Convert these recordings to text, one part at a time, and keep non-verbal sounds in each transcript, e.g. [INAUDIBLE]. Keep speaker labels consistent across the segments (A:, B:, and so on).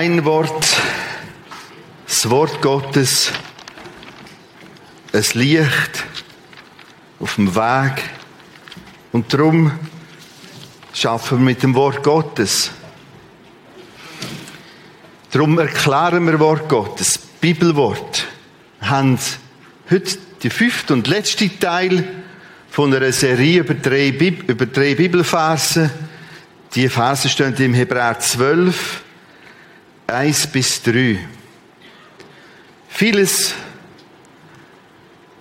A: Ein Wort, das Wort Gottes, ein Licht auf dem Weg. Und darum schaffen wir mit dem Wort Gottes. Darum erklären wir Wort Gottes, Bibelwort. Wir haben heute den fünften und letzten Teil von einer Serie über drei, Bib über drei Bibelverse. Die Verse stehen im Hebräer 12, 1 bis 3. Vieles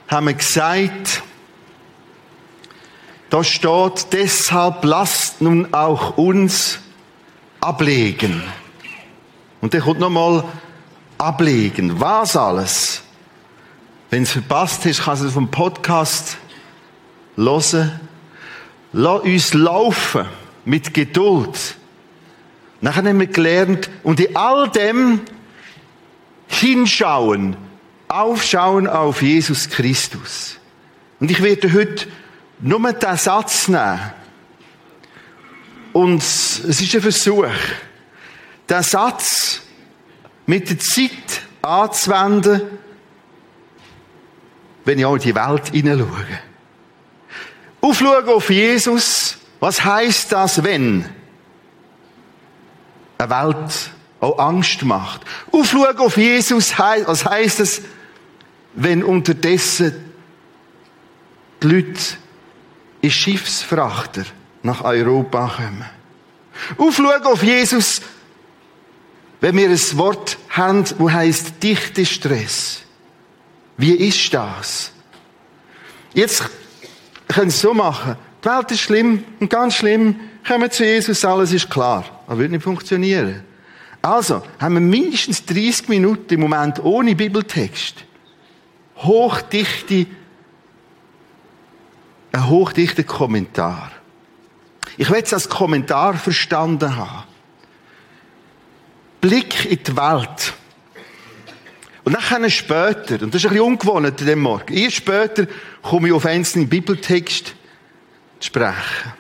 A: haben wir gesagt, da steht, deshalb lasst nun auch uns ablegen. Und der kommt nochmal ablegen. Was alles? Wenn es verpasst ist, kannst du vom Podcast hören. Lass uns laufen mit Geduld. Nachher haben wir gelernt, und in all dem hinschauen, aufschauen auf Jesus Christus. Und ich werde heute nur diesen Satz nehmen. Und es ist ein Versuch, den Satz mit der Zeit anzuwenden, wenn ich auch in die Welt hineinschaue. Aufschauen auf Jesus, was heißt das, wenn eine Welt auch Angst macht? Aufschauen auf Jesus, was heißt es, wenn unterdessen die Leute in Schiffsfrachter nach Europa kommen? Aufschauen auf Jesus, wenn wir ein Wort haben, wo heißt dichte Stress. Wie ist das? Jetzt können Sie es so machen. Die Welt ist schlimm und ganz schlimm. Kommen zu Jesus, alles ist klar. Das wird nicht funktionieren. Also, haben wir mindestens 30 Minuten im Moment ohne Bibeltext. Hochdichte, ein hochdichter Kommentar. Ich will es als Kommentar verstanden haben. Blick in die Welt. Und dann später, und das ist ein bisschen ungewohnt an dem Morgen, erst später komme ich auf einzelne Bibeltext zu sprechen.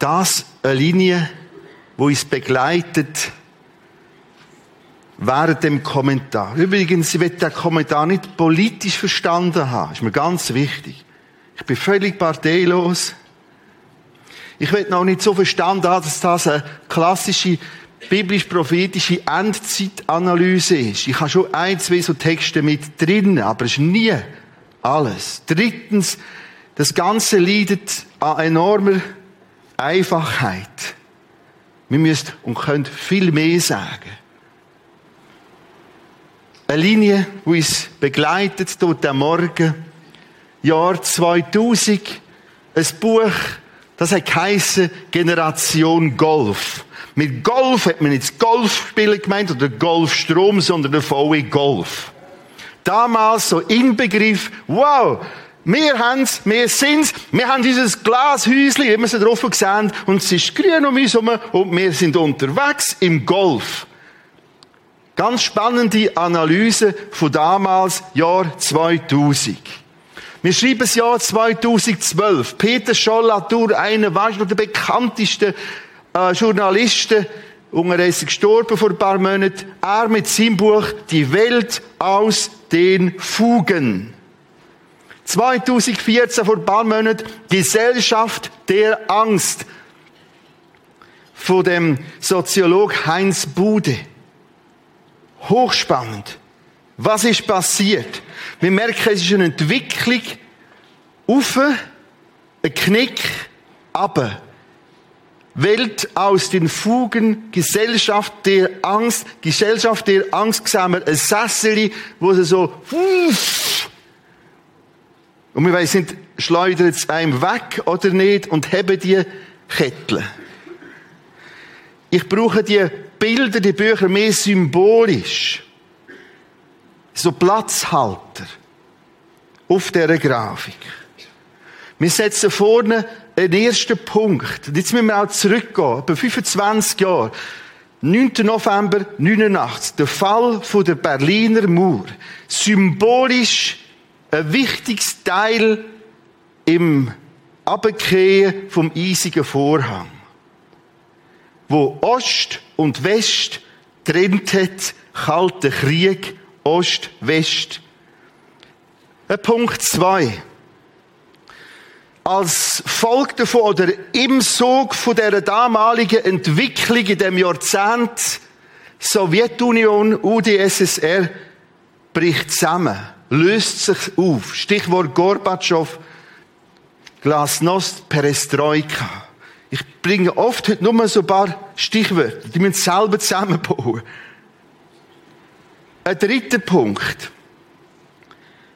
A: Das eine Linie, wo uns begleitet während dem Kommentar. Übrigens, ich will den Kommentar nicht politisch verstanden haben. Ist mir ganz wichtig. Ich bin völlig parteilos. Ich will noch nicht so verstanden haben, dass das eine klassische biblisch-prophetische Endzeitanalyse ist. Ich habe schon ein, zwei so Texte mit drin, aber es ist nie alles. Drittens, das Ganze leidet an enormer Einfachheit. Wir müssen und können viel mehr sagen. Eine Linie, die uns begleitet durch den Morgen. Jahr 2000. Ein Buch, das hat Generation Golf. Mit Golf hat man nicht Golfspielen gemeint oder Golfstrom, sondern der VW Golf. Damals so Inbegriff, wow, wir haben's, wir sind's, wir haben dieses Glashäuschen, wie wir es drauf gesehen, und es ist grün um uns herum, und wir sind unterwegs im Golf. Ganz spannende Analyse von damals, Jahr 2000. Wir schreiben das Jahr 2012. Peter Schollatur, einer war der bekanntesten äh, Journalisten, unterdessen gestorben vor ein paar Monaten. Er mit seinem Buch Die Welt aus den Fugen. 2014 vor ein paar Monaten Gesellschaft der Angst von dem Soziolog Heinz Bude. Hochspannend. Was ist passiert? Wir merken, es ist eine Entwicklung auf, ein Knick, aber Welt aus den Fugen, Gesellschaft der Angst, Gesellschaft der Angst sehen wir ein Sessel, wo sie so, und wir wissen nicht, schleudert es einem weg oder nicht und haben die Kettle. Ich brauche die Bilder, die Bücher mehr symbolisch. So Platzhalter auf dieser Grafik. Wir setzen vorne einen ersten Punkt. Und jetzt müssen wir auch zurückgehen, etwa 25 Jahre. 9. November 89, der Fall der Berliner Mauer, symbolisch ein wichtiges Teil im Abkehren vom eisigen Vorhang, wo Ost und West trennt hat, kalter Krieg, Ost, West. Punkt zwei als Folge davon oder im Sog von der damaligen Entwicklung in dem Jahrzehnt Sowjetunion, UdSSR bricht zusammen, löst sich auf. Stichwort Gorbatschow, Glasnost, Perestroika. Ich bringe oft heute nur so ein paar Stichwörter, die müssen selber zusammenbauen. Ein dritter Punkt.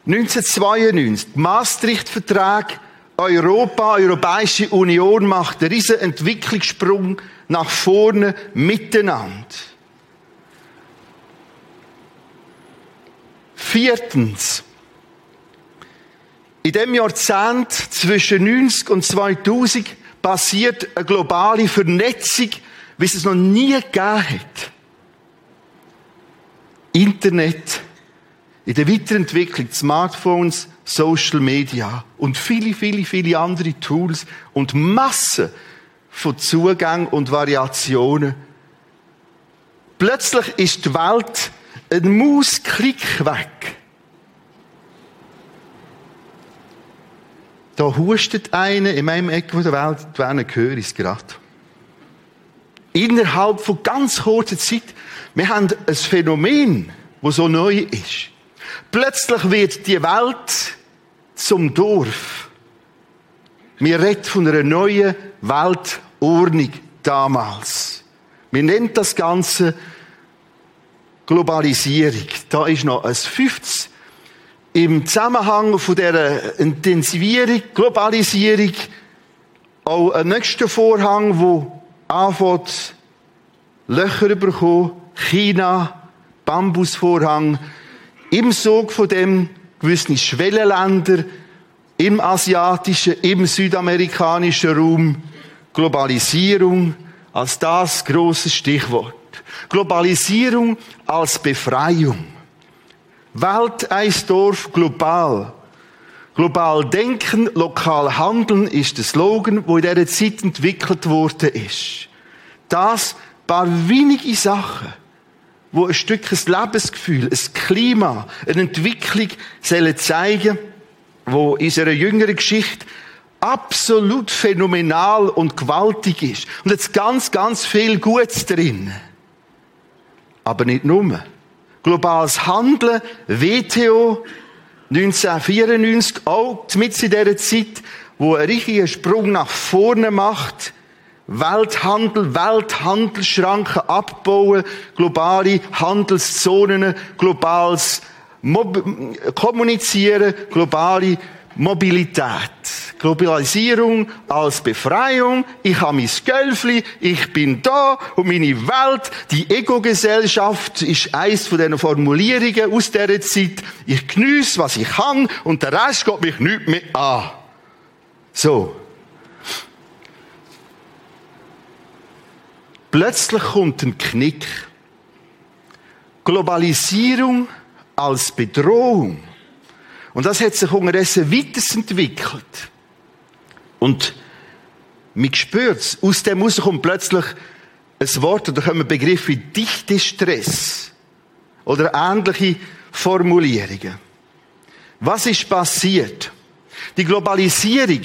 A: 1992, Maastricht-Vertrag Europa, Europäische Union macht einen riesen Entwicklungssprung nach vorne miteinander. Viertens. In dem Jahrzehnt zwischen 90 und 2000 passiert eine globale Vernetzung, wie es es noch nie gegeben hat. Internet, in der Weiterentwicklung Smartphones, Social Media und viele, viele, viele andere Tools und Massen von Zugängen und Variationen. Plötzlich ist die Welt ein Mausklick weg. Da hustet einer in meinem Ecke der Welt, wenn höre ich es gerade. Innerhalb von ganz kurzer Zeit, wir haben ein Phänomen, das so neu ist. Plötzlich wird die Welt zum Dorf. Wir reden von einer neuen Weltordnung damals. Wir nennen das Ganze Globalisierung. Da ist noch ein fünftes im Zusammenhang von der Intensivierung, Globalisierung, auch ein nächster Vorhang, wo anfängt, Löcher bekommen, China, Bambusvorhang, im Sog von dem gewisse Schwellenländer im asiatischen, im südamerikanischen Raum, Globalisierung als das große Stichwort. Globalisierung als Befreiung. Welt eins Dorf global. Global denken, lokal handeln ist der Slogan, wo in dieser Zeit entwickelt worden ist. Das paar wenige Sachen wo ein Stück ein Lebensgefühl, ein Klima, eine Entwicklung sollen zeigen, wo in unserer jüngeren Geschichte absolut phänomenal und gewaltig ist. Und jetzt ganz, ganz viel Gutes drin. Aber nicht nur. Globales Handeln, WTO, 1994, auch mit in dieser Zeit, wo ein richtiger Sprung nach vorne macht, Welthandel, Welthandelsschranken abbauen, globale Handelszonen, globales Mob Kommunizieren, globale Mobilität. Globalisierung als Befreiung. Ich habe mein Gölfli, ich bin da und meine Welt, die Ego-Gesellschaft ist eins von diesen Formulierungen aus dieser Zeit. Ich geniesse, was ich kann und der Rest geht mich nicht mehr an. So. Plötzlich kommt ein Knick. Globalisierung als Bedrohung. Und das hat sich unterdessen weiterentwickelt. Und man spürt es. Aus dem heraus kommt plötzlich ein Wort, oder kommen Begriffe wie dichte Stress. Oder ähnliche Formulierungen. Was ist passiert? Die Globalisierung,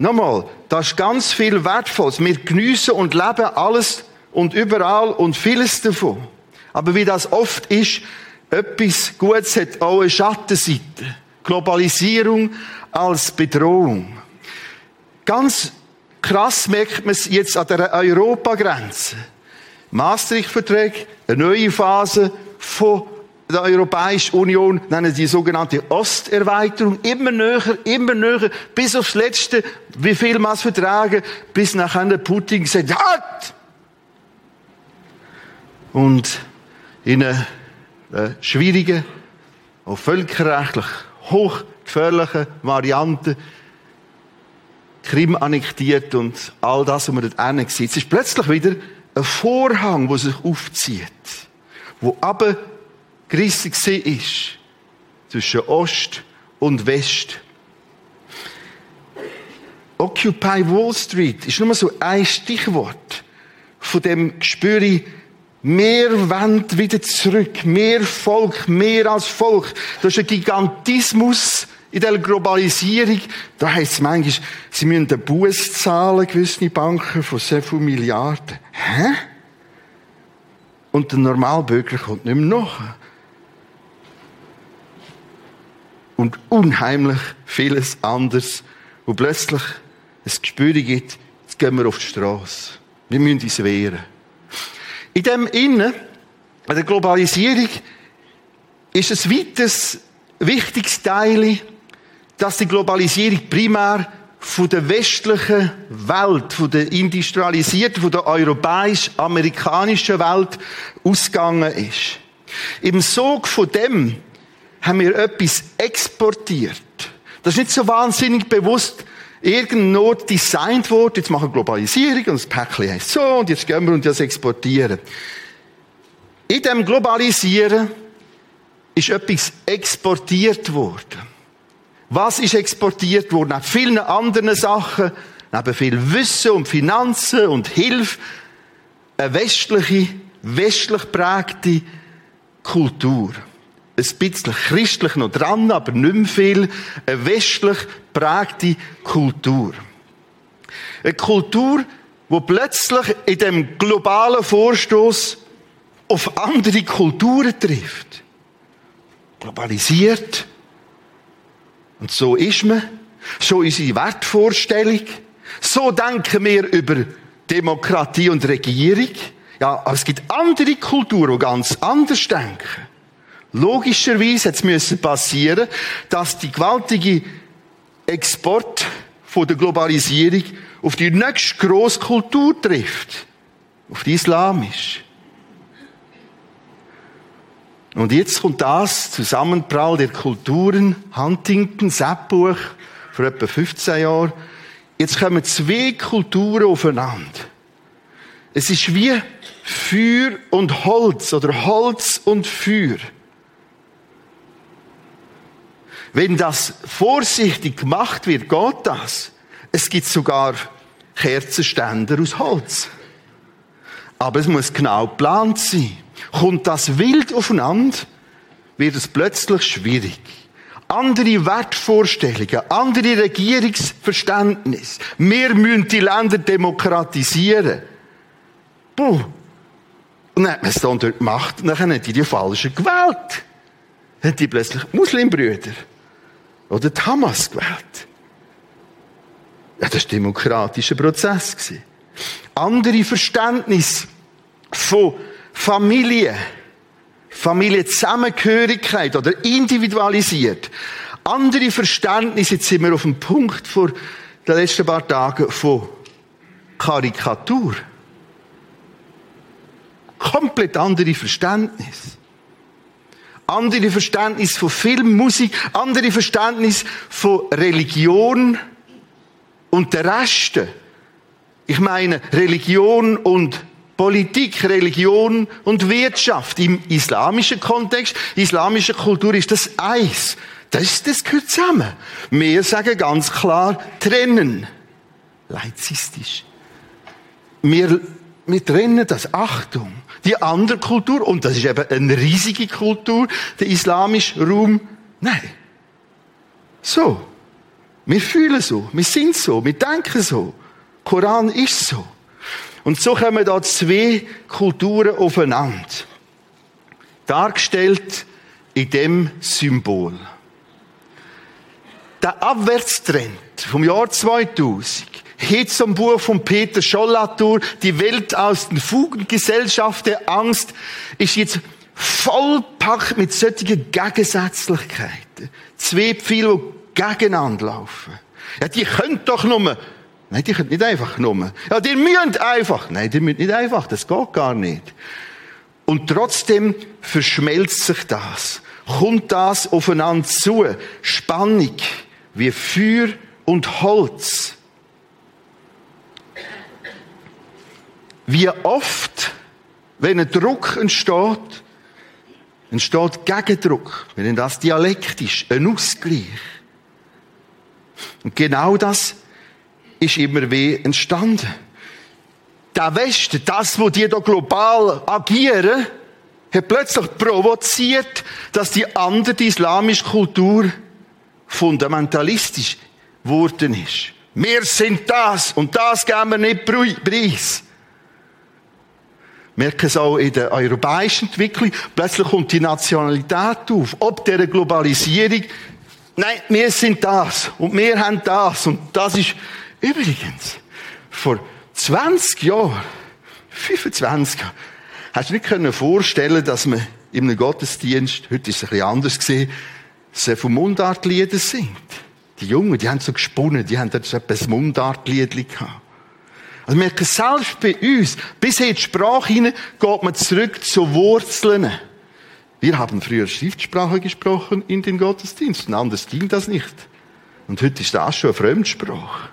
A: nochmal, da ist ganz viel Wertvolles. Wir geniessen und leben alles und überall und vieles davon. Aber wie das oft ist, etwas Gutes hat auch eine Schattenseite. Globalisierung als Bedrohung. Ganz krass merkt man es jetzt an der Europagrenze. Maastricht-Vertrag, eine neue Phase von der Europäischen Union, nennen die sogenannte Osterweiterung, immer näher, immer näher, bis aufs Letzte, wie viel man es vertragen, bis nachher Putin sagt, halt! Und in einer äh, schwierigen, auch völkerrechtlich hochgefährlichen Variante Krim annektiert und all das, was man dort sieht. Es ist plötzlich wieder ein Vorhang, wo sich aufzieht, wo aber gerissen ist zwischen Ost und West. Occupy Wall Street ist nur so ein Stichwort von dem Gespür, mehr Wand wieder zurück, mehr Volk, mehr als Volk. Das ist ein Gigantismus in der Globalisierung. Da heisst es manchmal, sie müssen den Buß zahlen, gewisse Banken, von so vielen Milliarden. Hä? Und der Normalbürger kommt nicht mehr nach. Und unheimlich vieles anderes, wo plötzlich ein Gespür gibt, jetzt gehen wir auf die Straße. Wir müssen uns wehren. In dem Innen, bei der Globalisierung, ist es weiteres wichtiges Teil, dass die Globalisierung primär von der westlichen Welt, von der industrialisierten, von der europäisch-amerikanischen Welt ausgegangen ist. Im Sog von dem haben wir etwas exportiert. Das ist nicht so wahnsinnig bewusst irgendwo designt worden. Jetzt machen wir Globalisierung und das Päckchen heißt so und jetzt gehen wir und das exportieren. In dem Globalisieren ist etwas exportiert worden. Was ist exportiert worden? Neben vielen anderen Sachen, neben viel Wissen und Finanzen und Hilfe, eine westliche, westlich prägte Kultur. Ein bisschen christlich noch dran, aber nicht mehr viel. Eine westlich prägte Kultur. Eine Kultur, wo plötzlich in dem globalen Vorstoß auf andere Kulturen trifft. Globalisiert, und so ist man. So unsere Wertvorstellung. So denken wir über Demokratie und Regierung. Ja, aber es gibt andere Kulturen, die ganz anders denken. Logischerweise hat es passieren, dass die gewaltige Export von der Globalisierung auf die nächste grosse Kultur trifft. Auf die islamisch. Und jetzt kommt das Zusammenprall der Kulturen, Huntington, Seppbuch, vor etwa 15 Jahren. Jetzt kommen zwei Kulturen aufeinander. Es ist wie Feuer und Holz oder Holz und Feuer. Wenn das vorsichtig gemacht wird, geht das. Es gibt sogar Kerzenständer aus Holz. Aber es muss genau geplant sein. Kommt das wild aufeinander, wird es plötzlich schwierig. Andere Wertvorstellungen, andere Regierungsverständnis. Wir müssen die Länder demokratisieren. Puh. Und dann hat man es dann dort gemacht und dann haben die die Falschen gewählt. Dann haben die plötzlich Muslimbrüder oder die Hamas gewählt. Ja, das war ein demokratischer Prozess. Andere Verständnis von Familie, Familienzusammengehörigkeit oder individualisiert. Andere Verständnisse, jetzt sind wir auf dem Punkt vor den letzten paar Tagen von Karikatur. Komplett andere Verständnis. Andere Verständnis von Film, Musik, andere Verständnis von Religion und der Reste. Ich meine, Religion und Politik, Religion und Wirtschaft. Im islamischen Kontext, islamische Kultur ist das eins. Das, das gehört zusammen. Wir sagen ganz klar, trennen. Laizistisch. Wir, wir trennen das. Achtung. Die andere Kultur, und das ist eben eine riesige Kultur, der islamische Raum, nein. So. Wir fühlen so, wir sind so, wir denken so. Koran ist so. Und so kommen da zwei Kulturen aufeinander. Dargestellt in dem Symbol. Der Abwärtstrend vom Jahr 2000 hin zum Buch von Peter Schollatur, die Welt aus den Fugen, Gesellschaft der Angst, ist jetzt vollpackt mit solchen Gegensätzlichkeiten. Zwei Pfeile, die gegeneinander laufen. Ja, die können doch nur Nein, die können nicht einfach nur. Ja, die müssen einfach. Nein, die müssen nicht einfach. Das geht gar nicht. Und trotzdem verschmelzt sich das. Kommt das aufeinander zu. Spannung. Wie Feuer und Holz. wie oft, wenn ein Druck entsteht, entsteht Gegendruck, wenn das Dialekt ist, ein Ausgleich. Und genau das ist immer weh entstanden. Der Westen, das, wo die da global agieren, hat plötzlich provoziert, dass die andere, islamische Kultur, fundamentalistisch geworden ist. Wir sind das und das geben wir nicht preis. Merken es auch in der europäischen Entwicklung. Plötzlich kommt die Nationalität auf. Ob der Globalisierung. Nein, wir sind das und wir haben das und das ist übrigens vor 20 Jahren, 25 Jahren, hast du nicht können vorstellen, dass man in einem Gottesdienst, heute ist es ein bisschen anders gesehen, sie vom Mundartlieder singt. Die Jungen, die haben so gesponnen, die haben jetzt etwas Mundartliedli gehabt. Also wir merken selbst bei uns, bis in die Sprache hinein, geht man zurück zu Wurzeln. Wir haben früher Schriftsprache gesprochen in den Gottesdiensten, anders ging das nicht. Und heute ist das schon eine Fremdsprache.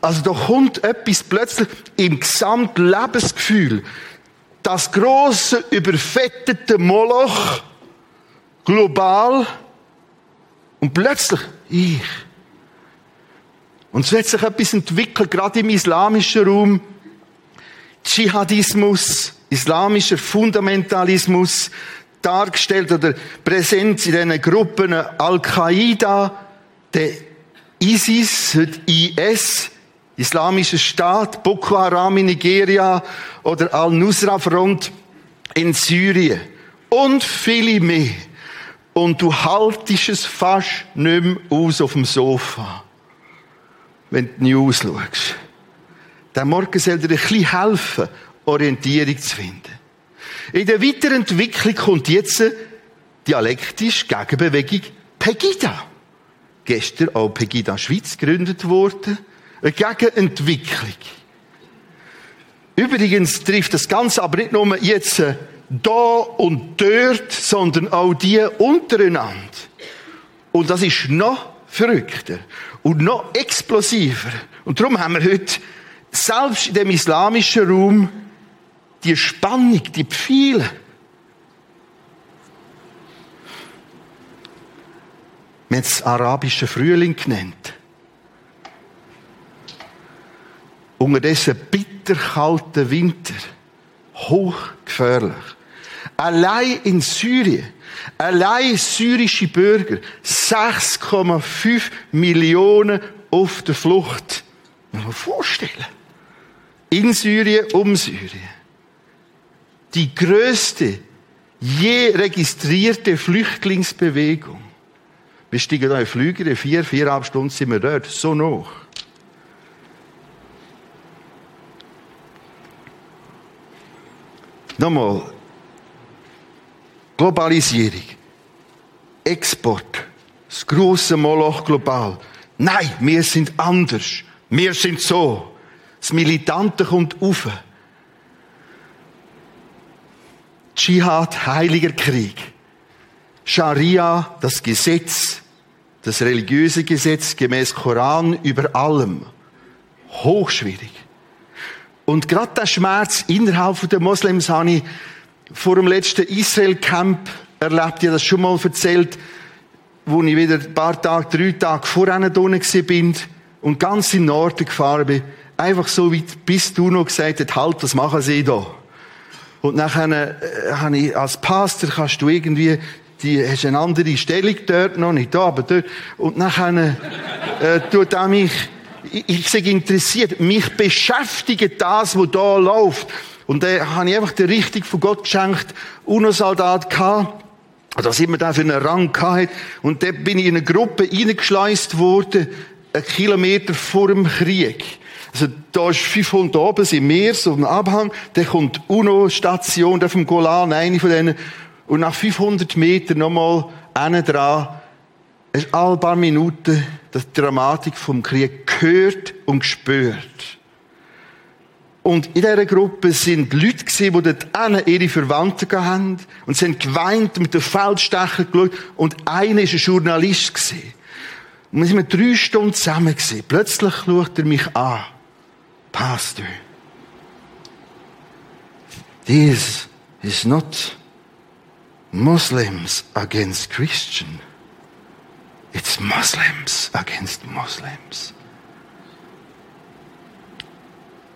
A: Also da kommt etwas plötzlich im gesamten Lebensgefühl. Das große, überfettete Moloch, global, und plötzlich ich. Und so hat sich etwas entwickelt, gerade im islamischen Raum. Dschihadismus, islamischer Fundamentalismus, dargestellt oder Präsenz in diesen Gruppen Al-Qaida, der ISIS, IS, Islamischer Staat, Boko Haram in Nigeria oder Al-Nusra-Front in Syrien und viele mehr. Und du haltest es fast nicht mehr aus auf dem Sofa, wenn du die News schaust. Der Morgen soll dir ein bisschen helfen, Orientierung zu finden. In der Weiterentwicklung kommt jetzt dialektisch Gegenbewegung Pegida. Gestern auch Pegida Schweiz gegründet worden. Eine Gegenentwicklung. Übrigens trifft das Ganze aber nicht nur jetzt äh, da und dort, sondern auch die untereinander. Und das ist noch verrückter und noch explosiver. Und darum haben wir heute selbst in dem islamischen Raum die Spannung, die Pfeile. Wir haben es arabischen Frühling genannt. Unterdessen bitterkalter Winter. Hochgefährlich. Allein in Syrien, allein syrische Bürger, 6,5 Millionen auf der Flucht. Muss man vorstellen. In Syrien, um Syrien. Die größte je registrierte Flüchtlingsbewegung. Wir steigen da in Flüge, in vier, viereinhalb Stunden sind wir dort. So noch. Nochmal. Globalisierung. Export. Das große Moloch global. Nein, wir sind anders. Wir sind so. Das Militante kommt auf. Dschihad, heiliger Krieg. Scharia, das Gesetz, das religiöse Gesetz gemäß Koran über allem. Hochschwierig. Und gerade der Schmerz innerhalb der Moslems habe ich vor dem letzten Israel-Camp erlebt. Ich habe das schon mal erzählt, wo ich wieder ein paar Tage, drei Tage vorher unten bin und ganz im Norden gefahren bin. Einfach so weit, bis du noch gesagt hast, halt, was machen sie da? Und nachher äh, habe ich als Pastor kannst du irgendwie die hast eine andere Stellung dort noch nicht da, aber dort und nachher äh, tut er mich ich, sage interessiert, mich beschäftigt das, was da läuft. Und da habe ich einfach die Richtung von Gott geschenkt, UNO-Soldat gehabt. Was immer da für einen Rang gehabt. Und da bin ich in eine Gruppe reingeschleust worden, einen Kilometer vor dem Krieg. Also, da ist 500 oben, sind mehr, so ein Abhang. Da kommt UNO-Station, da vom Golan, eine von denen. Und nach 500 Metern nochmal einen dran, es ist alle paar Minuten die Dramatik vom Krieg gehört und gespürt. Und in dieser Gruppe sind Leute gewesen, die dort ihre Verwandten haben und sie haben geweint mit den Feldstecher geschaut und einer war ein Journalist. Und wir sind drei Stunden zusammen gewesen. Plötzlich schaut er mich an. Pastor, this is not Muslims against Christian. It's Muslims against Muslims.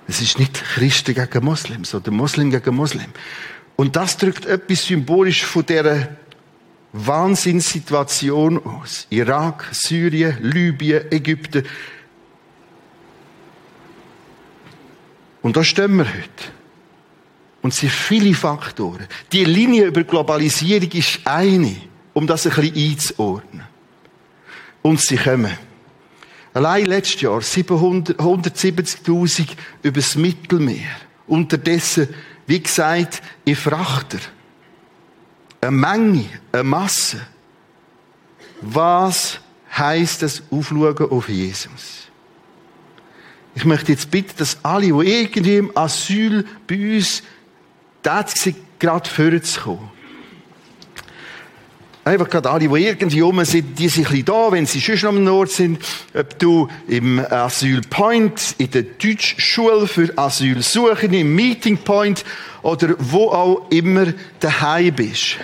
A: Es ist nicht Christen gegen Muslims oder Muslim gegen Muslim. Und das drückt etwas symbolisch von dieser Wahnsinnssituation aus. Irak, Syrien, Libyen, Ägypten. Und da stehen wir heute. Und es sind viele Faktoren. Die Linie über Globalisierung ist eine, um das ein bisschen einzuordnen. Und sie kommen. Allein letztes Jahr 170.000 übers Mittelmeer. Unterdessen, wie gesagt, in Frachter. Eine Menge, eine Masse. Was heißt das Aufschauen auf Jesus? Ich möchte jetzt bitten, dass alle, die irgendwie im Asyl bei uns tätig sind, gerade vorzukommen. Einfach gerade alle, die irgendwie rum sind, die sind ein bisschen da, wenn sie schon am Nord sind. Ob du im Asylpoint, in der Deutschschule für Asylsuchende, im Meeting Point oder wo auch immer daheim bist.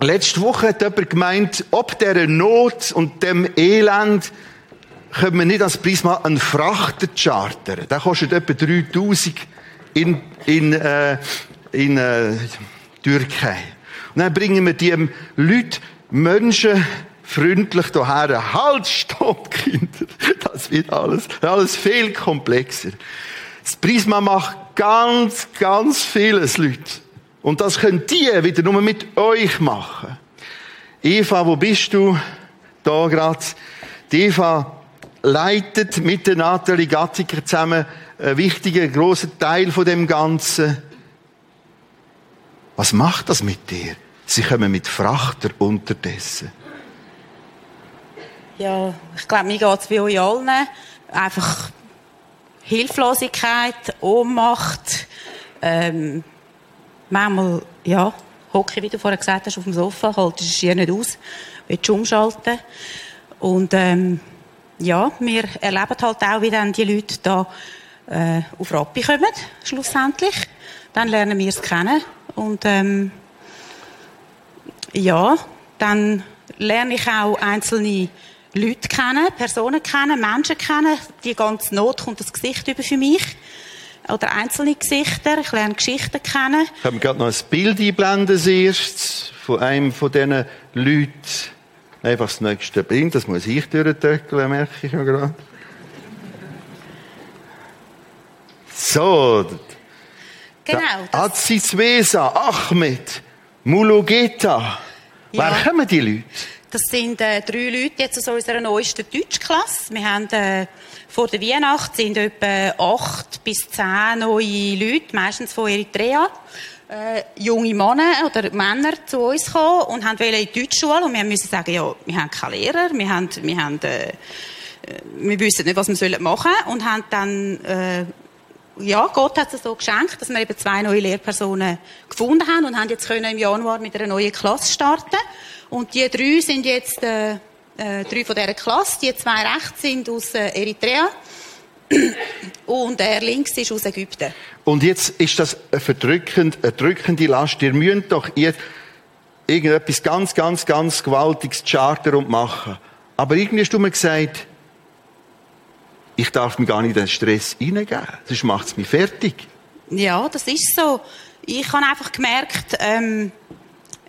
A: Letzte Woche hat jemand gemeint, ob dieser Not und dem Elend können wir nicht als Prisma einen Frachter chartern. Der kostet etwa 3000 in, in, äh, in äh, Türkei. Und dann bringen wir die Leute, Menschen, freundlich daher. Halt, stopp, [LAUGHS] Kinder. Das wird alles, alles viel komplexer. Das Prisma macht ganz, ganz vieles, Leute. Und das können die wieder nur mit euch machen. Eva, wo bist du? Da gerade. Die Eva leitet mit der Nathalie Gattiker zusammen einen wichtigen, grossen Teil von dem Ganzen. Was macht das mit dir? Sie kommen mit Frachter unterdessen.
B: Ja, ich glaube, mir geht es wie euch allen. Einfach Hilflosigkeit, Ohnmacht, ähm, manchmal, ja, hocke, wie du vorher gesagt hast, auf dem Sofa, haltest es hier nicht aus, willst umschalten. Und, ähm, ja, wir erleben halt auch, wie dann die Leute da äh, auf Rappi kommen, schlussendlich. Dann lernen wir es kennen und ähm, ja, dann lerne ich auch einzelne Leute kennen, Personen kennen, Menschen kennen. Die ganze Not kommt das Gesicht über für mich. Oder einzelne Gesichter. Ich lerne Geschichten kennen.
A: Ich habe gerade noch ein Bild einblenden erst von einem von diesen Leuten. Einfach das nächste Bild, das muss ich durchdrücken, merke ich ja gerade. So.
B: Genau.
A: Azizwesa, Ahmed, Mulugeta. Ja. Wer kommen die Leute?
B: Das sind äh, drei Leute jetzt aus unserer neuesten Deutschklasse. Wir haben äh, vor der Weihnacht sind etwa acht bis zehn neue Leute, meistens von Eritrea, äh, junge Männer oder Männer zu uns gekommen und haben in die Deutschschule und wir müssen sagen, ja, wir haben keine Lehrer, wir haben, wir haben, äh, wir wissen nicht, was wir machen sollen und haben dann äh, ja, Gott hat es so geschenkt, dass wir eben zwei neue Lehrpersonen gefunden haben und haben jetzt können im Januar mit einer neuen Klasse starten. Und die drei sind jetzt äh, äh, drei von dieser Klasse. Die zwei rechts sind aus äh, Eritrea [CLEARS THROAT] und der links ist aus Ägypten.
A: Und jetzt ist das eine verdrückend, eine drückende Last. Ihr müsst doch jetzt irgendetwas ganz, ganz, ganz Gewaltiges chartern und machen. Aber irgendwie hast du mir gesagt, ich darf mir gar nicht den Stress hineingeben. Sonst macht es mich fertig.
B: Ja, das ist so. Ich habe einfach gemerkt, ähm,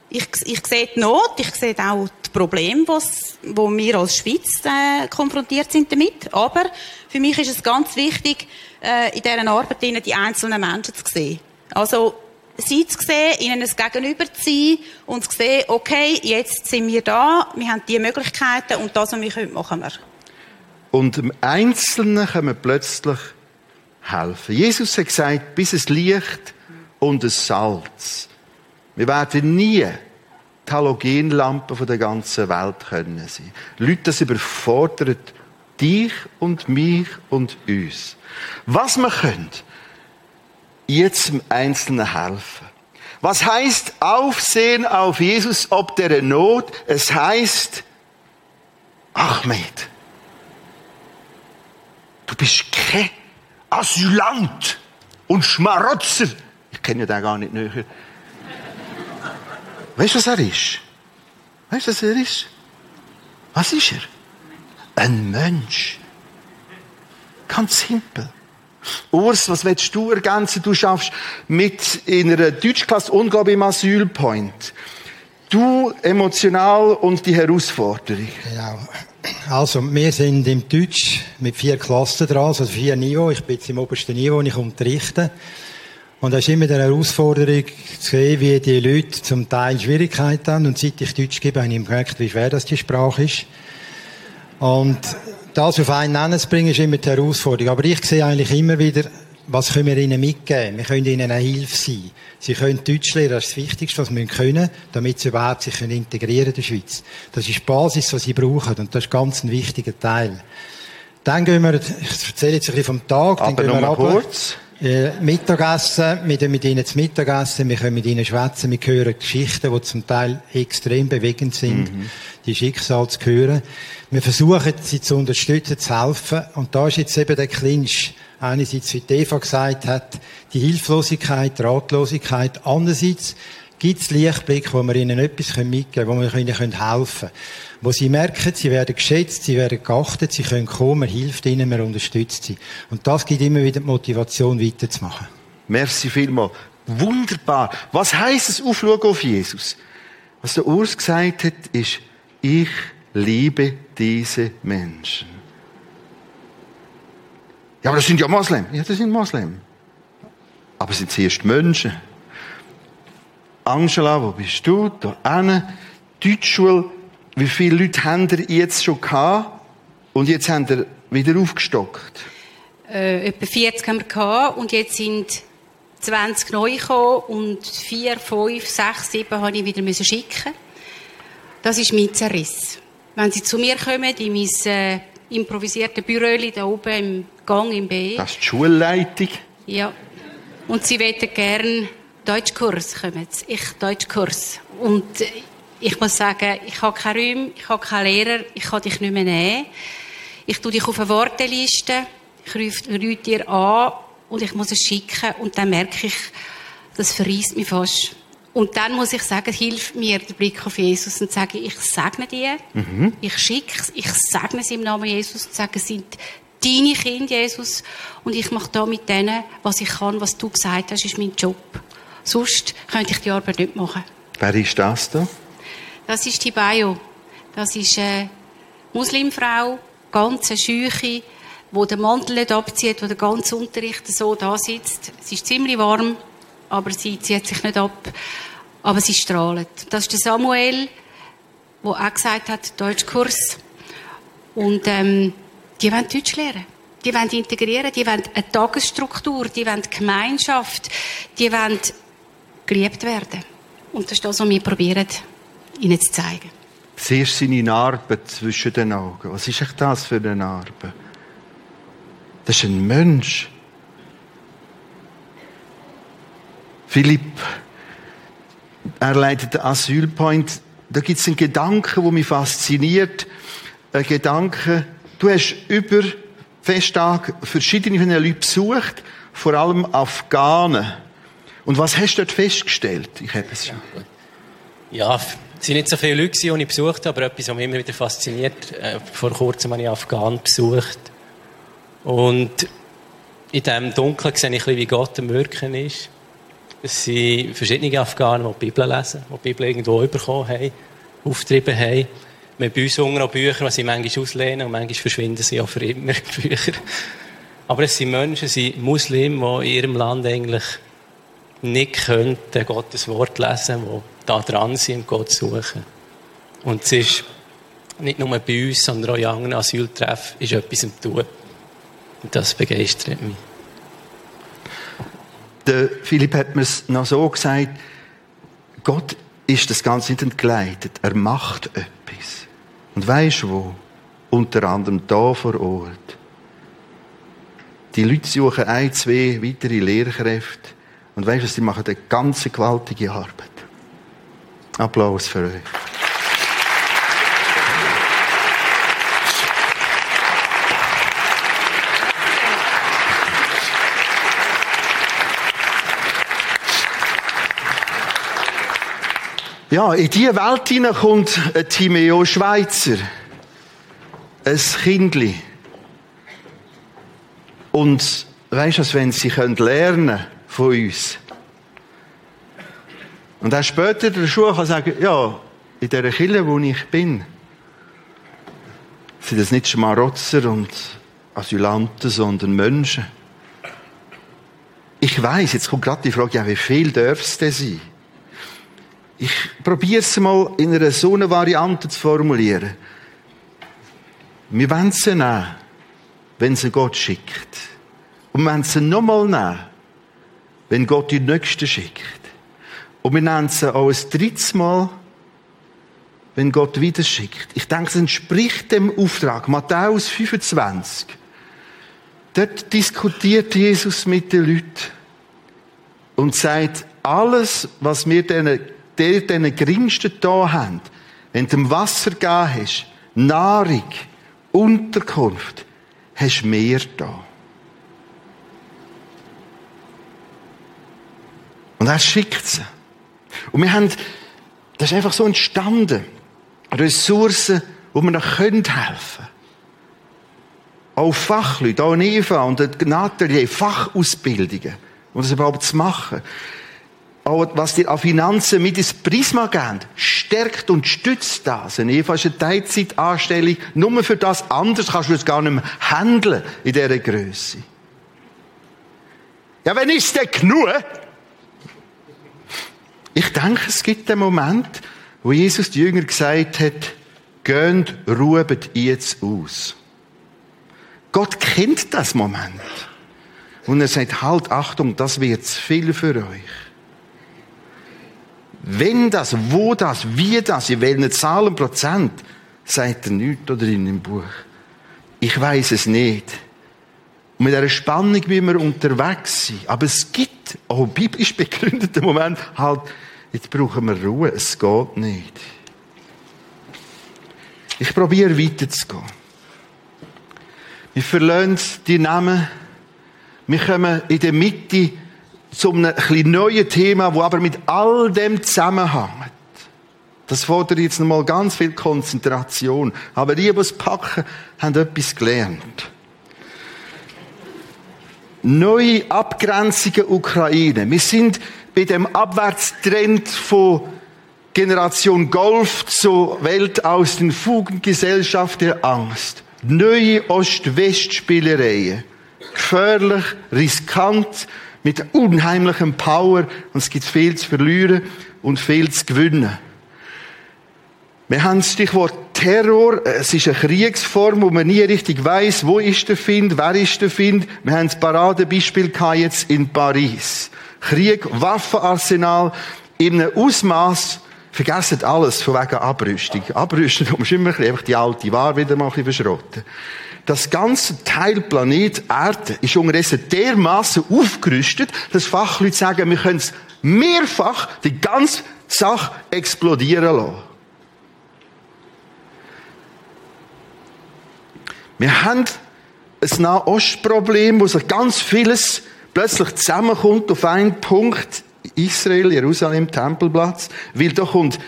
B: ich, ich sehe die Not, ich sehe auch die Probleme, wo wir als Schweiz äh, konfrontiert sind damit. Aber für mich ist es ganz wichtig, äh, in dieser Arbeit die einzelnen Menschen zu sehen. Also, sie zu sehen, ihnen ein Gegenüber zu sein und zu sehen, okay, jetzt sind wir da, wir haben diese Möglichkeiten und das, was wir können, machen wir.
A: Und dem Einzelnen können wir plötzlich helfen. Jesus hat gesagt, bis es Licht und es Salz. Wir werden nie die Halogenlampen von der ganzen Welt können sein. Leute, das überfordert dich und mich und uns. Was wir können, jetzt im Einzelnen helfen. Was heißt Aufsehen auf Jesus ob der Not? Es heißt Ahmed. Du bist kein Asylant und Schmarotzer. Ich kenne den gar nicht näher. Weißt du, was er ist? Weißt du, was er ist? Was ist er? Ein Mensch. Ganz simpel. Urs, was willst du ergänzen? Du schaffst mit in einer Deutschklasse und glaube im Asylpoint. Du emotional und die Herausforderung.
C: Genau. Also, wir sind im Deutsch mit vier Klassen dran, also vier Niveau. Ich bin jetzt im obersten Niveau, ich unterrichte. Und da ist immer die Herausforderung zu sehen, wie die Leute zum Teil Schwierigkeiten haben. Und seit ich Deutsch gebe, habe ich gemerkt, wie schwer das die Sprache ist. Und das auf einen Nenner zu bringen, ist immer die Herausforderung. Aber ich sehe eigentlich immer wieder, was können wir ihnen mitgeben? Wir können ihnen eine Hilfe sein. Sie können Deutsch lernen, das ist das Wichtigste, was sie können, damit sie überhaupt sich integrieren in der Schweiz. Das ist die Basis, was sie brauchen, und das ist ganz ein wichtiger Teil. Dann gehen wir, ich erzähle jetzt ein bisschen vom Tag,
A: Aber
C: dann gehen wir runter.
A: kurz.
C: Äh, Mittagessen, wir gehen mit ihnen zu Mittagessen, wir können mit ihnen schwätzen, wir hören Geschichten, die zum Teil extrem bewegend sind, die Schicksal zu hören. Wir versuchen, sie zu unterstützen, zu helfen. Und da ist jetzt eben der Clinch. Einerseits, wie Eva gesagt hat, die Hilflosigkeit, die Ratlosigkeit. Andererseits gibt es Lichtblick, wo wir ihnen etwas mitgeben können, wo wir ihnen helfen können. Wo sie merken, sie werden geschätzt, sie werden geachtet, sie können kommen, man hilft ihnen, man unterstützt sie. Und das gibt immer wieder die Motivation, weiterzumachen.
A: Merci vielmals. Wunderbar. Was heisst es aufschauen auf Jesus? Was der Urs gesagt hat, ist, ich liebe diese Menschen. Ja, aber das sind ja Moslem. Ja, das sind Moslem. Aber sind zuerst Menschen. Angela, wo bist du? Da hinten. Deutschschule. Wie viele Leute haben ihr jetzt schon gehabt? Und jetzt haben ihr wieder aufgestockt.
D: äh, etwa 40 haben wir gehabt und jetzt sind 20 neu gekommen und 4, 5, 6, 7 habe ich wieder müssen schicken. Das ist mein Zerriss. Wenn sie zu mir kommen, in mein äh, improvisiertes Büro da oben im Gang im B.
A: Das ist die Schulleitung.
D: Ja. Und sie wollen gern Deutschkurs kommen. Ich Deutschkurs. Und ich muss sagen, ich habe keine Räume, ich habe keinen Lehrer, ich kann dich nicht mehr nehmen. Ich tue dich auf eine Warteliste, ich rufe dir an und ich muss es schicken und dann merke ich, das verreist mich fast. Und dann muss ich sagen, hilft mir der Blick auf Jesus und sage, ich segne dir, ich schicke es, ich segne es im Namen Jesus und sage, sind deine Kinder, Jesus, und ich mache da mit denen, was ich kann, was du gesagt hast, ist mein Job. Sonst könnte ich die Arbeit nicht machen.
A: Wer ist das da?
D: Das ist die Bayo. Das ist eine Muslimfrau, ganz eine Scheuche, die den Mantel nicht abzieht, wo der ganze Unterricht so da sitzt. Es ist ziemlich warm, aber sie zieht sich nicht ab. Aber sie strahlt. Das ist der Samuel, der auch gesagt hat, Deutschkurs. Und ähm, die wollen Deutsch lernen. Die wollen integrieren, die wollen eine Tagesstruktur, die wollen Gemeinschaft, die wollen geliebt werden. Und das ist das, was wir probieren, ihnen zu zeigen.
A: Siehst seine Narbe zwischen den Augen. Was ist echt das für eine Narbe? Das ist ein Mensch. Philipp, er leitet den Asylpoint. Da gibt es einen Gedanken, der mich fasziniert. Ein Gedanke, du hast über Festtag verschiedene von den Leuten besucht, vor allem Afghanen. Und was hast du dort festgestellt? Ich habe es schon.
E: Ja, es waren nicht so viele Leute, die ich besucht habe, aber etwas, was mich immer wieder fasziniert. Äh, Vor kurzem habe ich Afghanen besucht. Und in diesem Dunkeln sehe ich, wie Gott am Wirken ist. Es sind verschiedene Afghanen, die die Bibel lesen, die die Bibel irgendwo bekommen haben, aufgetrieben haben. Wir haben bei uns unten noch Bücher, die sie manchmal auslehnen und manchmal verschwinden sie auch für immer, die [LAUGHS] Bücher. Aber es sind Menschen, es sind Muslime, die in ihrem Land eigentlich nicht könnten Gottes Wort lesen, die da dran sind, Gott suchen. Und es ist nicht nur bei uns, sondern auch in anderen Asyltreffen ist etwas am Tun. Und das begeistert mich.
A: Der Philipp hat mir es noch so gesagt, Gott ist das Ganze nicht entgleitet. Er macht etwas. Und weisst wo? Unter anderem da vor Ort. Die Leute suchen ein, zwei weitere Lehrkräfte. Und weisst du, sie machen eine ganz gewaltige Arbeit. Applaus für euch. Ja, in diese Welt hinein kommt ein Timeo Schweizer. Ein Kindli. Und weisst du, wenn sie lernen können von uns. Und dann später der Schule kann sagen, ja, in dieser Kirche, wo ich bin, sind das nicht Schmarotzer und Asylanten, sondern Menschen. Ich weiß, jetzt kommt gerade die Frage, ja, wie viel darf es denn sein? Ich probiere es mal in einer so einer Variante zu formulieren. Wir wollen sie nehmen, wenn sie Gott schickt. Und wir wollen sie nochmal nehmen, wenn Gott die Nächste schickt. Und wir nennen sie auch ein drittes Mal, wenn Gott wieder schickt. Ich denke, es entspricht dem Auftrag. Matthäus 25. Dort diskutiert Jesus mit den Leuten und sagt, alles, was wir diesen, diesen Geringsten da haben, wenn du dem Wasser gegeben hast, Nahrung, Unterkunft, hast du mehr da. Und er schickt sie. Und wir haben, das ist einfach so entstanden. Ressourcen, wo wir noch helfen können. Auch Fachleute, auch Eva und Nathalie, Fachausbildungen, um das überhaupt zu machen. Was dir an Finanzen mit ins Prisma geben, stärkt und stützt das. Eine Eva ist eine Teilzeitanstellung. Nur für das anders kannst du es gar nicht mehr handeln in dieser Größe. Ja, wenn ist denn genug? Ich denke, es gibt einen Moment, wo Jesus die Jünger gesagt hat, geht, ruhet jetzt aus. Gott kennt das Moment. Und er sagt, halt, Achtung, das wird zu viel für euch. Wenn das, wo das, wie das, in welchen Zahlen, Prozent, sagt er nichts oder in dem Buch. Ich weiß es nicht. Und mit dieser Spannung wie wir unterwegs sind. Aber es gibt auch biblisch begründete Moment, halt, jetzt brauchen wir Ruhe, es geht nicht. Ich probiere weiterzugehen. Wir verlassen die Namen. Wir kommen in der Mitte zu einem etwas neuen Thema, das aber mit all dem zusammenhängt. Das fordert jetzt nochmal ganz viel Konzentration. Aber die, die es packen, haben etwas gelernt. Neue Abgrenzungen Ukraine. Wir sind bei dem Abwärtstrend von Generation Golf zur Welt aus den Fugen Gesellschaft der Angst. Neue Ost-West-Spielereien. Gefährlich, riskant, mit unheimlichem Power und es gibt viel zu verlieren und viel zu gewinnen. Wir haben das Stichwort Terror. Es ist eine Kriegsform, wo man nie richtig weiß, wo ist der Find, wer ist der Find. Wir haben das Paradebeispiel jetzt in Paris. Krieg, Waffenarsenal in einem Ausmaß, vergessen alles von wegen Abrüstung. Abrüstung, da musst du immer einfach die alte Ware wieder mal ein bisschen verschrotten. Das ganze Teil Planet Erde ist unterdessen dermaßen aufgerüstet, dass Fachleute sagen, wir können es mehrfach die ganze Sache explodieren lassen. Wir haben ein Nahostproblem, wo sich ganz vieles plötzlich zusammenkommt auf einen Punkt, Israel, Jerusalem, Tempelplatz, weil da kommt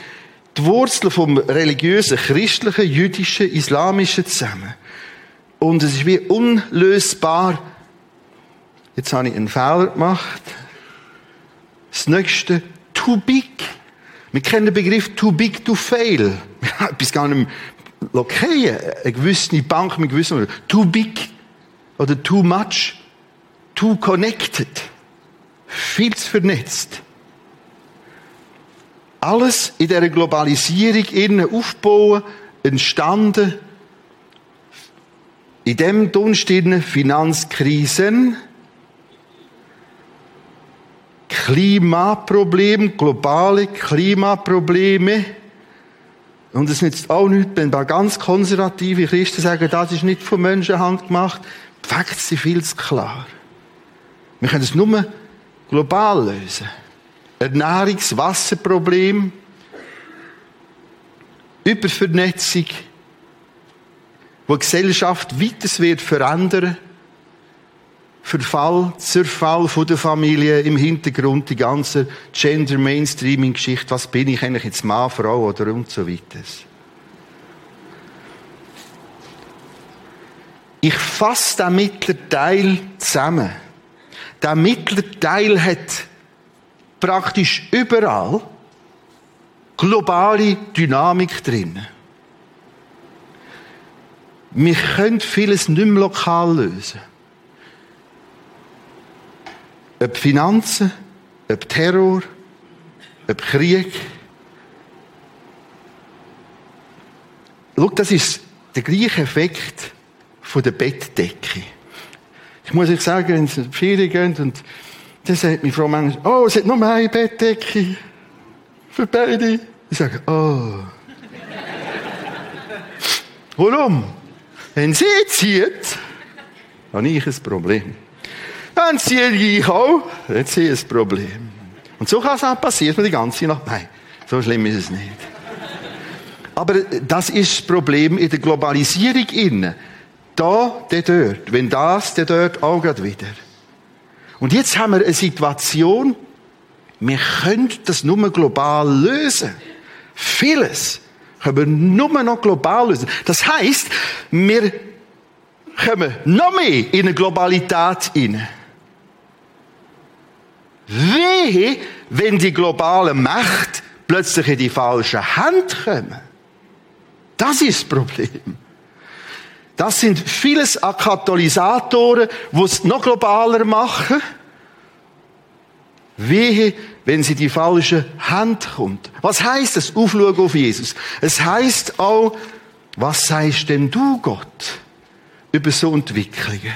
A: die Wurzel vom religiösen, christlichen, jüdischen, islamischen zusammen. Und es ist wie unlösbar. Jetzt habe ich einen Fehler gemacht. Das nächste, too big. Wir kennen den Begriff too big to fail. Wir haben etwas gar nicht okay, eine gewisse Bank mit gewissen, too big oder too much, too connected, viel zu vernetzt. Alles in dieser Globalisierung innen aufbauen, entstanden, in dem Dunst Finanzkrisen, Klimaproblem, globale Klimaprobleme, und es nützt auch nichts, wenn bei ganz konservative Christen sagen, das ist nicht von Menschenhand gemacht. Die Facts sind viel zu klar. Wir können es nur global lösen. Ernährungs-, Wasserproblem, Übervernetzung, wo die Gesellschaft weiter wird verändern, Verfall, Zerfall von der Familie, im Hintergrund die ganze Gender-Mainstreaming-Geschichte, was bin ich eigentlich jetzt Mann, Frau oder und so weiter. Ich fasse den mittleren Teil zusammen. Der mittlere Teil hat praktisch überall globale Dynamik drin. Wir können vieles nicht lokal lösen. Ob Finanzen, ob Terror, ob Krieg. Schau, das ist der gleiche Effekt von der Bettdecke. Ich muss euch sagen, wenn Sie in gehen und dann sagt meine Frau manchmal, oh, es hat nur eine Bettdecke. Für beide. Ich sage, oh. Warum? Wenn sie zieht, habe ich ein Problem. Dann ziehe ich auch, habe ich ein Problem. Und so kann es auch passieren, die ganze Nacht. Nein, so schlimm ist es nicht. Aber das ist das Problem in der Globalisierung innen. Da, der dort. Wenn das, der dort auch gerade wieder. Und jetzt haben wir eine Situation, wir können das nur global lösen. Vieles können wir nur noch global lösen. Das heißt, wir kommen noch mehr in eine Globalität hinein. Wehe, wenn die globale Macht plötzlich in die falsche Hand kommen. Das ist das Problem. Das sind vieles an Katalysatoren, die es noch globaler machen. Wehe, wenn sie die falsche Hand kommt. Was heißt das? Aufschauen auf Jesus. Es heißt auch, was sagst denn du, Gott, über so Entwicklungen?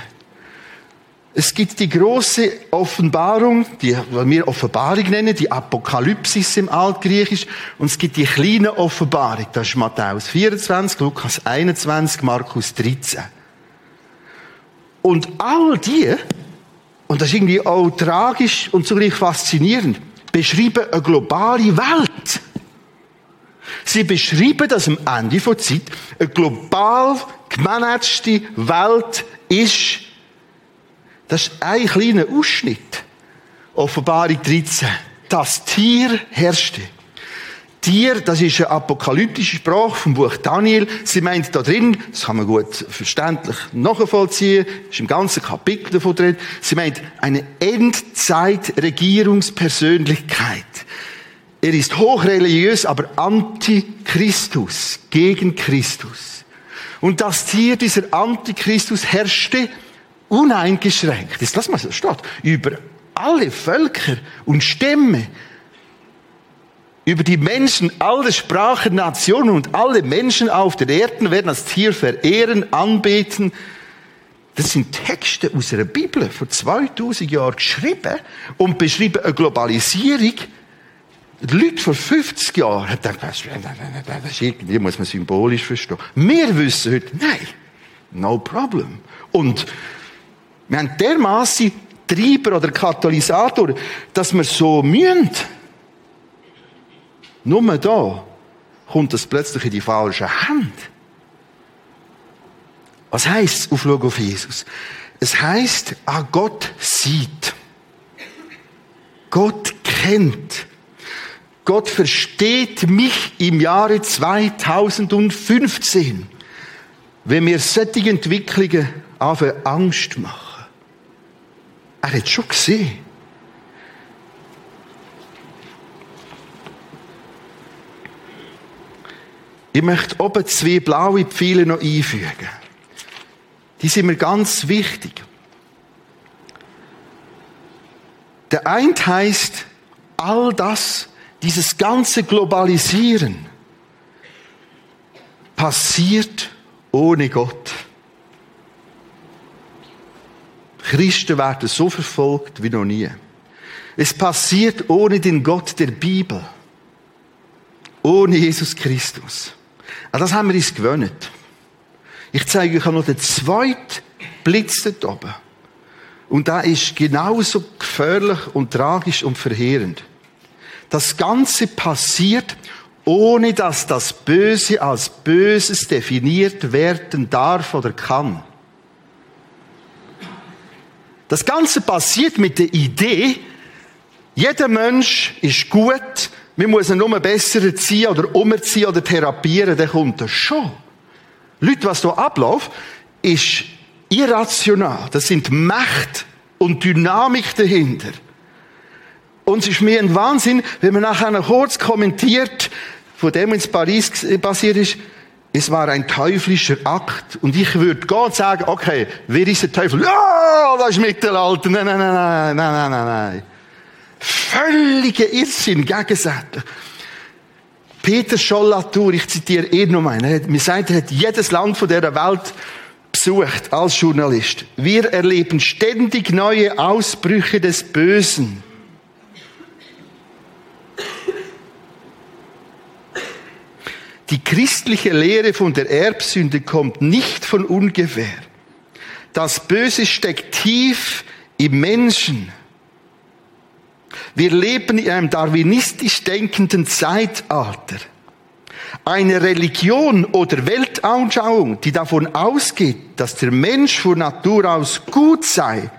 A: Es gibt die große Offenbarung, die wir Offenbarung nennen, die Apokalypsis im Altgriechisch, und es gibt die kleine Offenbarung, das ist Matthäus 24, Lukas 21, Markus 13. Und all die, und das ist irgendwie auch tragisch und zugleich faszinierend, beschreiben eine globale Welt. Sie beschreiben, dass am Ende der Zeit eine global gemanagte Welt ist, das ist ein kleiner Ausschnitt. Offenbarung 13. Das Tier herrschte. Tier, das ist eine apokalyptische Sprache vom Buch Daniel. Sie meint da drin, das kann man gut verständlich nachvollziehen, ist im ganzen Kapitel davon drin, sie meint eine Endzeitregierungspersönlichkeit. Er ist hochreligiös, aber anti-Christus, gegen Christus. Und das Tier dieser Antichristus herrschte uneingeschränkt, jetzt lass mal so steht, über alle Völker und Stämme, über die Menschen, alle Sprachen, Nationen und alle Menschen auf der Erde werden das Tier verehren, anbeten. Das sind Texte aus der Bibel vor 2000 Jahren geschrieben und beschrieben eine Globalisierung. Die Leute vor 50 Jahren haben gedacht, das ist irgendwie muss man symbolisch verstehen. Wir wissen heute, nein, no problem. Und wir haben dermaßen Treiber oder Katalysator, dass wir so mühen. Nur da kommt das plötzlich in die falsche Hand. Was heisst Aufschauen auf Jesus? Es heisst, ah, Gott sieht. Gott kennt. Gott versteht mich im Jahre 2015, wenn mir solche Entwicklungen auf Angst machen. Er hat schon gesehen. Ich möchte oben zwei blaue Pfeile noch einfügen. Die sind mir ganz wichtig. Der eine heißt, all das, dieses ganze Globalisieren passiert ohne Gott. Christen werden so verfolgt wie noch nie. Es passiert ohne den Gott der Bibel. Ohne Jesus Christus. An das haben wir uns gewöhnt. Ich zeige euch noch den zweiten Blitz dort oben. Und da ist genauso gefährlich und tragisch und verheerend. Das Ganze passiert, ohne dass das Böse als Böses definiert werden darf oder kann. Das Ganze passiert mit der Idee, jeder Mensch ist gut, wir müssen nur besser erziehen oder umziehen oder therapieren, dann kommt das schon. Leute, was hier abläuft, ist irrational. Das sind Macht und Dynamik dahinter. Und es ist mir ein Wahnsinn, wenn man nachher noch kurz kommentiert, von dem in Paris passiert ist, es war ein teuflischer Akt. Und ich würde Gott sagen, okay, wer ist der Teufel? Ja, das ist Mittelalter. Nein, nein, nein, nein, nein, nein, nein. Völliger Irrsinn, gegensätzlich. Peter Schollatur, ich zitiere eh noch mal, er hat, mir sagt, er hat jedes Land von dieser Welt besucht als Journalist. Wir erleben ständig neue Ausbrüche des Bösen. Die christliche Lehre von der Erbsünde kommt nicht von ungefähr. Das Böse steckt tief im Menschen. Wir leben in einem darwinistisch denkenden Zeitalter. Eine Religion oder Weltanschauung, die davon ausgeht, dass der Mensch von Natur aus gut sei,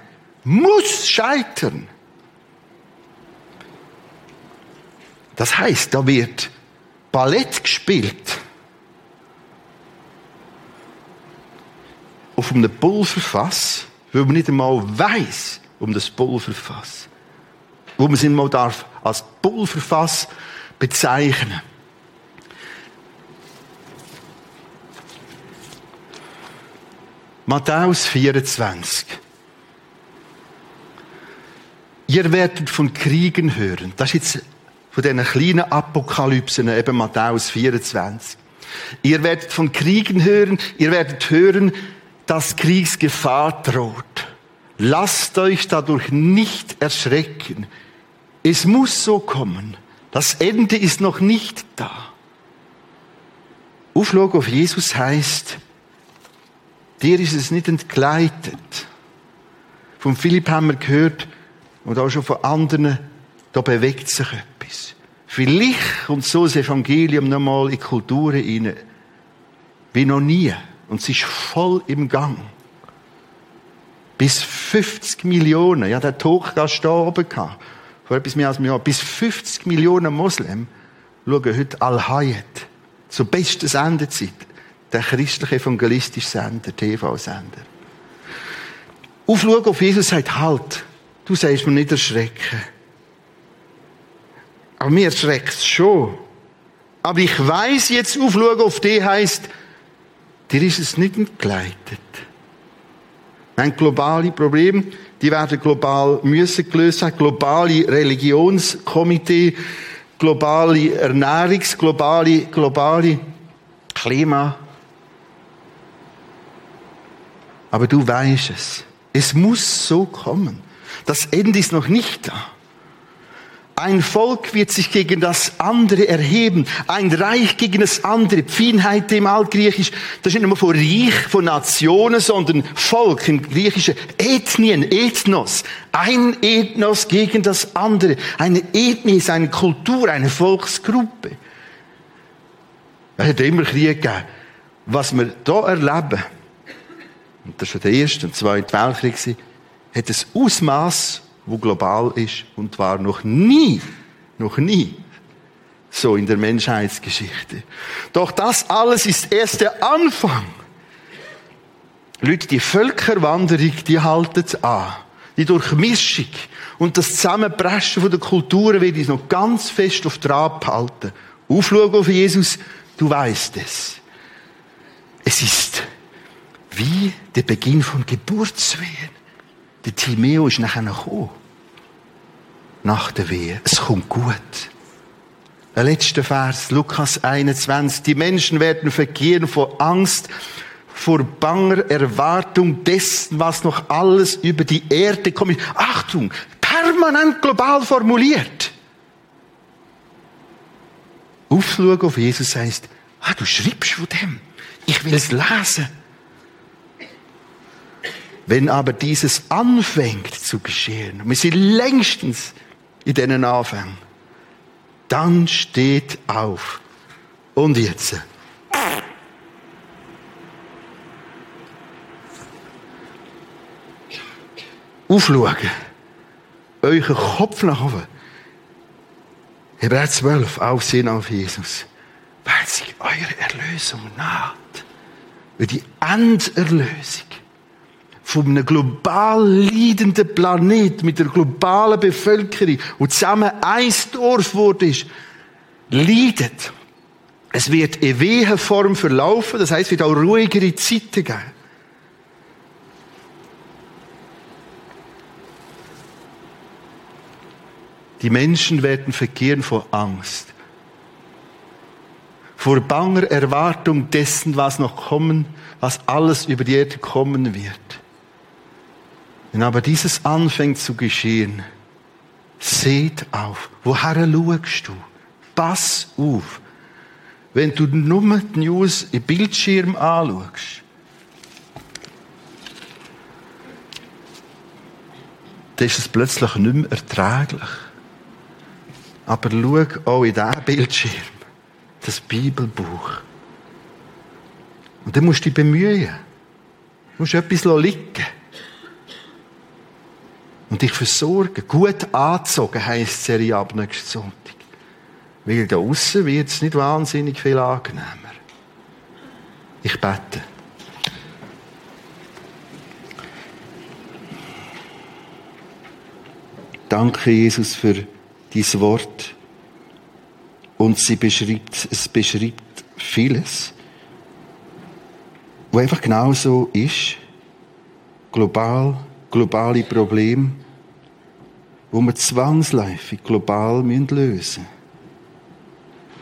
A: muss scheitern. Das heißt, da wird Ballett gespielt. Auf einem Pulverfass, weil man nicht einmal weiß um das Pulverfass. Wo man nicht einmal darf als Pulverfass bezeichnen. Matthäus 24. Ihr werdet von Kriegen hören. Das ist jetzt von diesen kleinen Apokalypsen, eben Matthäus 24. Ihr werdet von Kriegen hören, ihr werdet hören, dass Kriegsgefahr droht. Lasst euch dadurch nicht erschrecken. Es muss so kommen. Das Ende ist noch nicht da. Aufschlag auf Jesus heißt, dir ist es nicht entgleitet. Von Philipp haben wir gehört, und auch schon von anderen, da bewegt sich etwas. Vielleicht kommt so das Evangelium nochmal in die Kultur hinein, wie noch nie. Und es ist voll im Gang. Bis 50 Millionen, ja, der Talkgast da oben gehabt, vor etwas mehr als einem Jahr, bis 50 Millionen Moslem schauen heute Al-Hayat, zur besten Sendezeit, der christliche evangelistische Sender, TV-Sender. Aufschauen auf Jesus sagt, halt, du sagst mir nicht erschrecken. Aber mir schreckt es schon. Aber ich weiß jetzt, aufschauen auf die heißt, dir ist es nicht entgleitet. Ein globale Problem, die werden global müssen gelöst sein. Globale Religionskomitee, globale Ernährungs, globale, globale Klima. Aber du weißt es. Es muss so kommen. Das Ende ist noch nicht da. Ein Volk wird sich gegen das andere erheben. Ein Reich gegen das andere. Pfienheit im Altgriechisch. Das ist nicht nur von Reich, von Nationen, sondern Volk im Griechischen. Ethnien, Ethnos. Ein Ethnos gegen das andere. Eine Ethnie ist eine Kultur, eine Volksgruppe. Es hat immer Krieg gegeben. Was wir hier erleben, und das war der erste und zweite Weltkrieg, hat ein Ausmaß wo global ist und war noch nie, noch nie so in der Menschheitsgeschichte. Doch das alles ist erst der Anfang. Leute, die Völkerwanderung, die halten an. Die Durchmischung und das Zusammenpreschen der Kulturen wird uns noch ganz fest auf Trab halten. Aufschauen auf Jesus, du weißt es. Es ist wie der Beginn von Geburtswehen. Der Timeo ist nachher noch gekommen. Nach der Wehe. Es kommt gut. Der letzte Vers, Lukas 21. Die Menschen werden verkehren vor Angst, vor banger Erwartung dessen, was noch alles über die Erde kommt. Achtung, permanent global formuliert. Aufschauen auf Jesus heißt, ah, du schreibst von dem. Ich will es lesen. Wenn aber dieses anfängt zu geschehen, wir sind längstens in diesen Anfängen, dann steht auf. Und jetzt. aufschauen. Euren Kopf nach oben. Hebräer 12, Aufsehen auf Jesus. Weil sich eure Erlösung naht. Weil die Enderlösung von einem global leidenden Planet mit der globalen Bevölkerung, wo zusammen ein Dorf wurde, leidet. Es wird in Wehenform verlaufen, das heißt, es wird auch ruhigere Zeiten geben. Die Menschen werden verkehren vor Angst. Vor banger Erwartung dessen, was noch kommen, was alles über die Erde kommen wird. Wenn aber dieses anfängt zu geschehen, seht auf. Woher schaust du? Pass auf. Wenn du nur die News im Bildschirm anschaust, dann ist es plötzlich nicht mehr erträglich. Aber schau auch in diesen Bildschirm, das Bibelbuch. Und dann musst du dich bemühen. Du musst etwas liegen Und dich versorgen. Gut angezogen heisst Serie ab nächsten Sonntag. Weil da außen wird es nicht wahnsinnig viel angenehmer. Ich bete. Danke, Jesus, für dein Wort. Und sie beschreibt, es beschreibt vieles, wo einfach genau so ist. Global, globale Probleme, wo wir zwangsläufig global lösen müssen.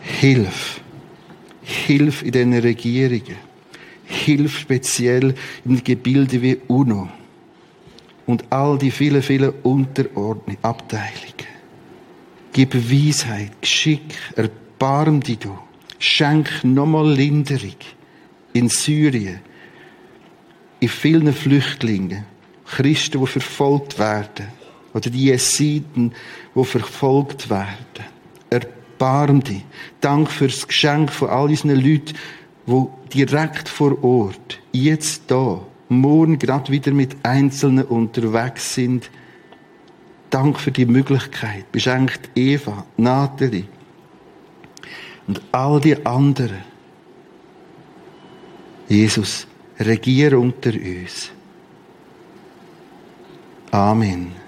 A: Hilf. Hilf in diesen Regierungen. Hilf speziell in Gebilden wie UNO. Und all die vielen, vielen Unterordnungen, Abteilungen. Gib Weisheit, Geschick, erbarm dich. Schenk nochmal Linderung in Syrien, in vielen Flüchtlingen, Christen, die verfolgt werden, oder die Jesiden, die verfolgt werden. Erbarm dich. Dank für das Geschenk von all diesen Leuten, die direkt vor Ort, jetzt da, morgen gerade wieder mit Einzelnen unterwegs sind, Dank für die Möglichkeit. Beschenkt Eva, Nathalie und all die anderen. Jesus, regiere unter uns. Amen.